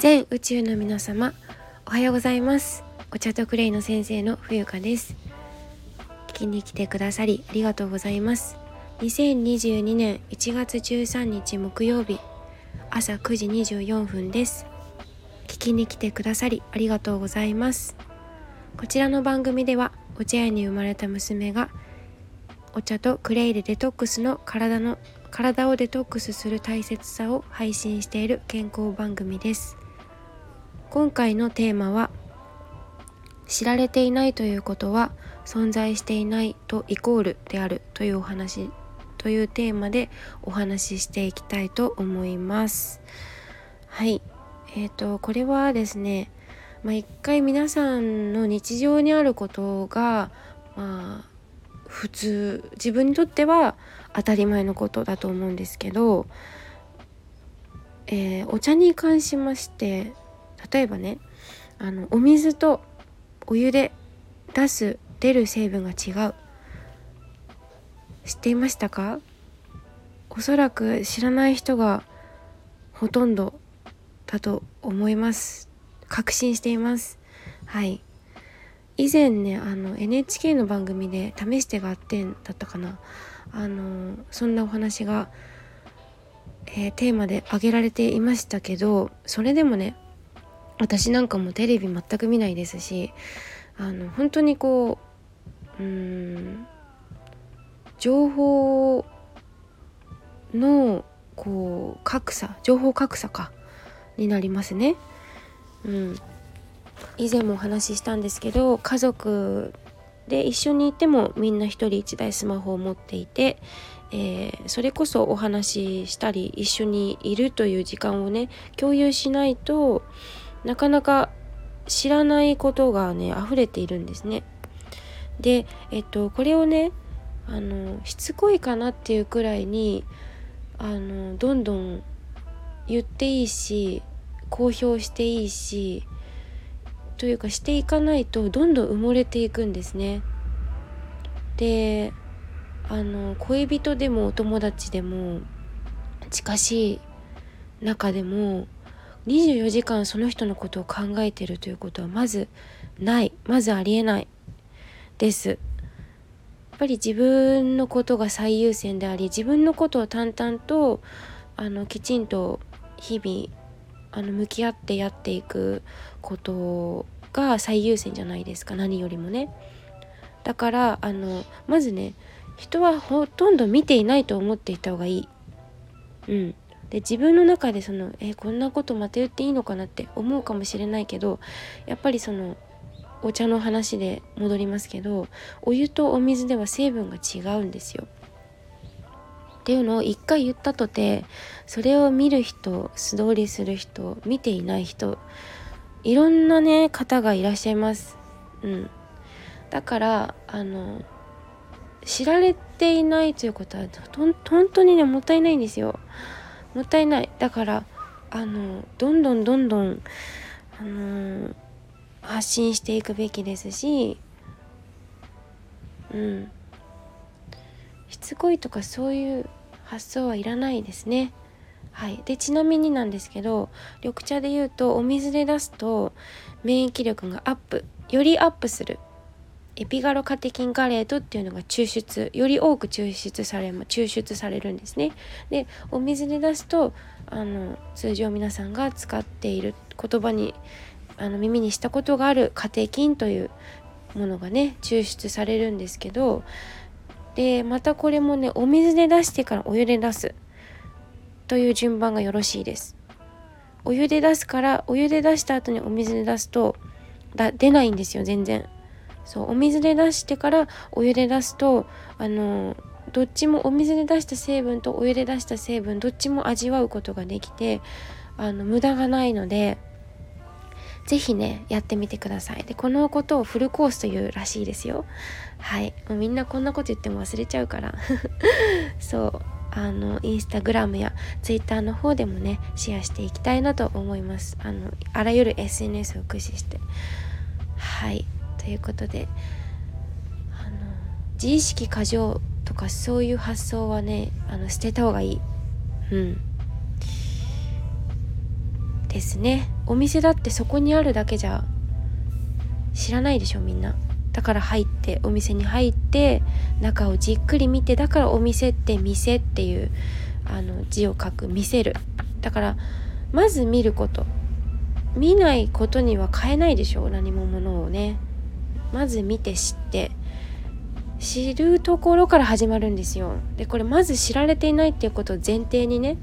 全宇宙の皆様おはようございます。お茶とクレイの先生の冬香です。聞きに来てくださりありがとうございます。2022年1月13日木曜日朝9時24分です。聞きに来てくださりありがとうございます。こちらの番組ではお茶屋に生まれた娘がお茶とクレイでデトックスの体の体をデトックスする大切さを配信している健康番組です。今回のテーマは知られていないということは存在していないとイコールであるというお話というテーマでお話ししていきたいと思います。はい。えーとこれはですねまあ、一回皆さんの日常にあることがまあ普通自分にとっては当たり前のことだと思うんですけど、えー、お茶に関しまして例えばねあのお水とお湯で出す出る成分が違う。知っていましたか？おそらく知らない人がほとんどだと思います。確信しています。はい。以前ねあの NHK の番組で「試してがってん」だったかな。あのそんなお話が、えー、テーマで挙げられていましたけどそれでもね私なんかもテレビ全く見ないですしあの本当にこううん情報のこう格差情報格差かになりますね。うん、以前もお話ししたんですけど家族で一緒にいてもみんな一人一台スマホを持っていて、えー、それこそお話ししたり一緒にいるという時間をね共有しないとなかなか知らないことがね溢れているんですね。で、えっと、これをねあのしつこいかなっていうくらいにあのどんどん言っていいし公表していいしというかしていかないとどんどん埋もれていくんですね。であの恋人でもお友達でも近しい中でも24時間その人のことを考えてるということはまずないまずありえないです。やっぱり自分のことが最優先であり自分のことを淡々とあのきちんと日々あの向き合ってやっていくことが最優先じゃないですか何よりもね。だからあのまずね人はほとんど見ていないと思っていた方がいい。うん、で自分の中でそのえこんなことまた言っていいのかなって思うかもしれないけどやっぱりそのお茶の話で戻りますけどお湯とお水では成分が違うんですよ。っていうのを一回言ったとてそれを見る人素通りする人見ていない人いろんなね方がいらっしゃいます。うん、だからあの知られていないということは本当にねもったいないんですよ。もったいない。だからあのどんどんどんどんあの発信していくべきですしうん。しつこいとかそういう発想はいらないですね。はい、でちなみになんですけど緑茶で言うとお水で出すと免疫力がアップ。よりアップする。エピガロカテキンガレートっていうのが抽出より多く抽出され抽出されるんですね。でお水で出すとあの通常皆さんが使っている言葉にあの耳にしたことがあるカテキンというものがね抽出されるんですけどでまたこれもねお水で出してからお湯で出すという順番がよろしいですお湯で出すからお湯で出した後にお水で出すとだ出ないんですよ全然そうお水で出してからお湯で出すとあのどっちもお水で出した成分とお湯で出した成分どっちも味わうことができてあの無駄がないので是非ねやってみてください。でこのことをフルコースというらしいですよ。はい。もうみんなこんなこと言っても忘れちゃうから。そう。あのインスタグラムやツイッターの方でもねシェアしていきたいなと思います。あのあらゆる SNS を駆使して。はい。いうことであの自意識過剰とかそういう発想はねあの捨てた方がいい。うん。ですね。お店だってそこにあるだけじゃ知らないでしょみんな。だから入ってお店に入って中をじっくり見てだからお店って店っていうあの字を書く見せる。だからまず見ること。見ないことには変えないでしょ何もものをねまず見て知って知るところから始まるんですよ。でこれまず知られていないっていうことを前提にね、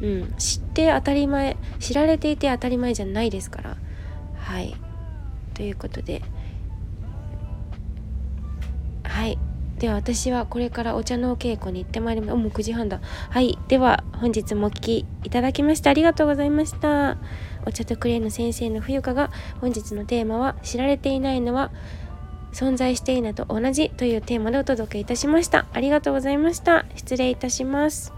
うん、知って当たり前知られていて当たり前じゃないですから。はい。ということで。はい。では私はこれからお茶のお稽古に行ってまいります。もう9時半だ。はい。では本日もお聴きいただきましてありがとうございました。お茶とクレーンの先生の冬香が本日のテーマは知られていないのは存在していなと同じというテーマでお届けいたしました。ありがとうございました。失礼いたします。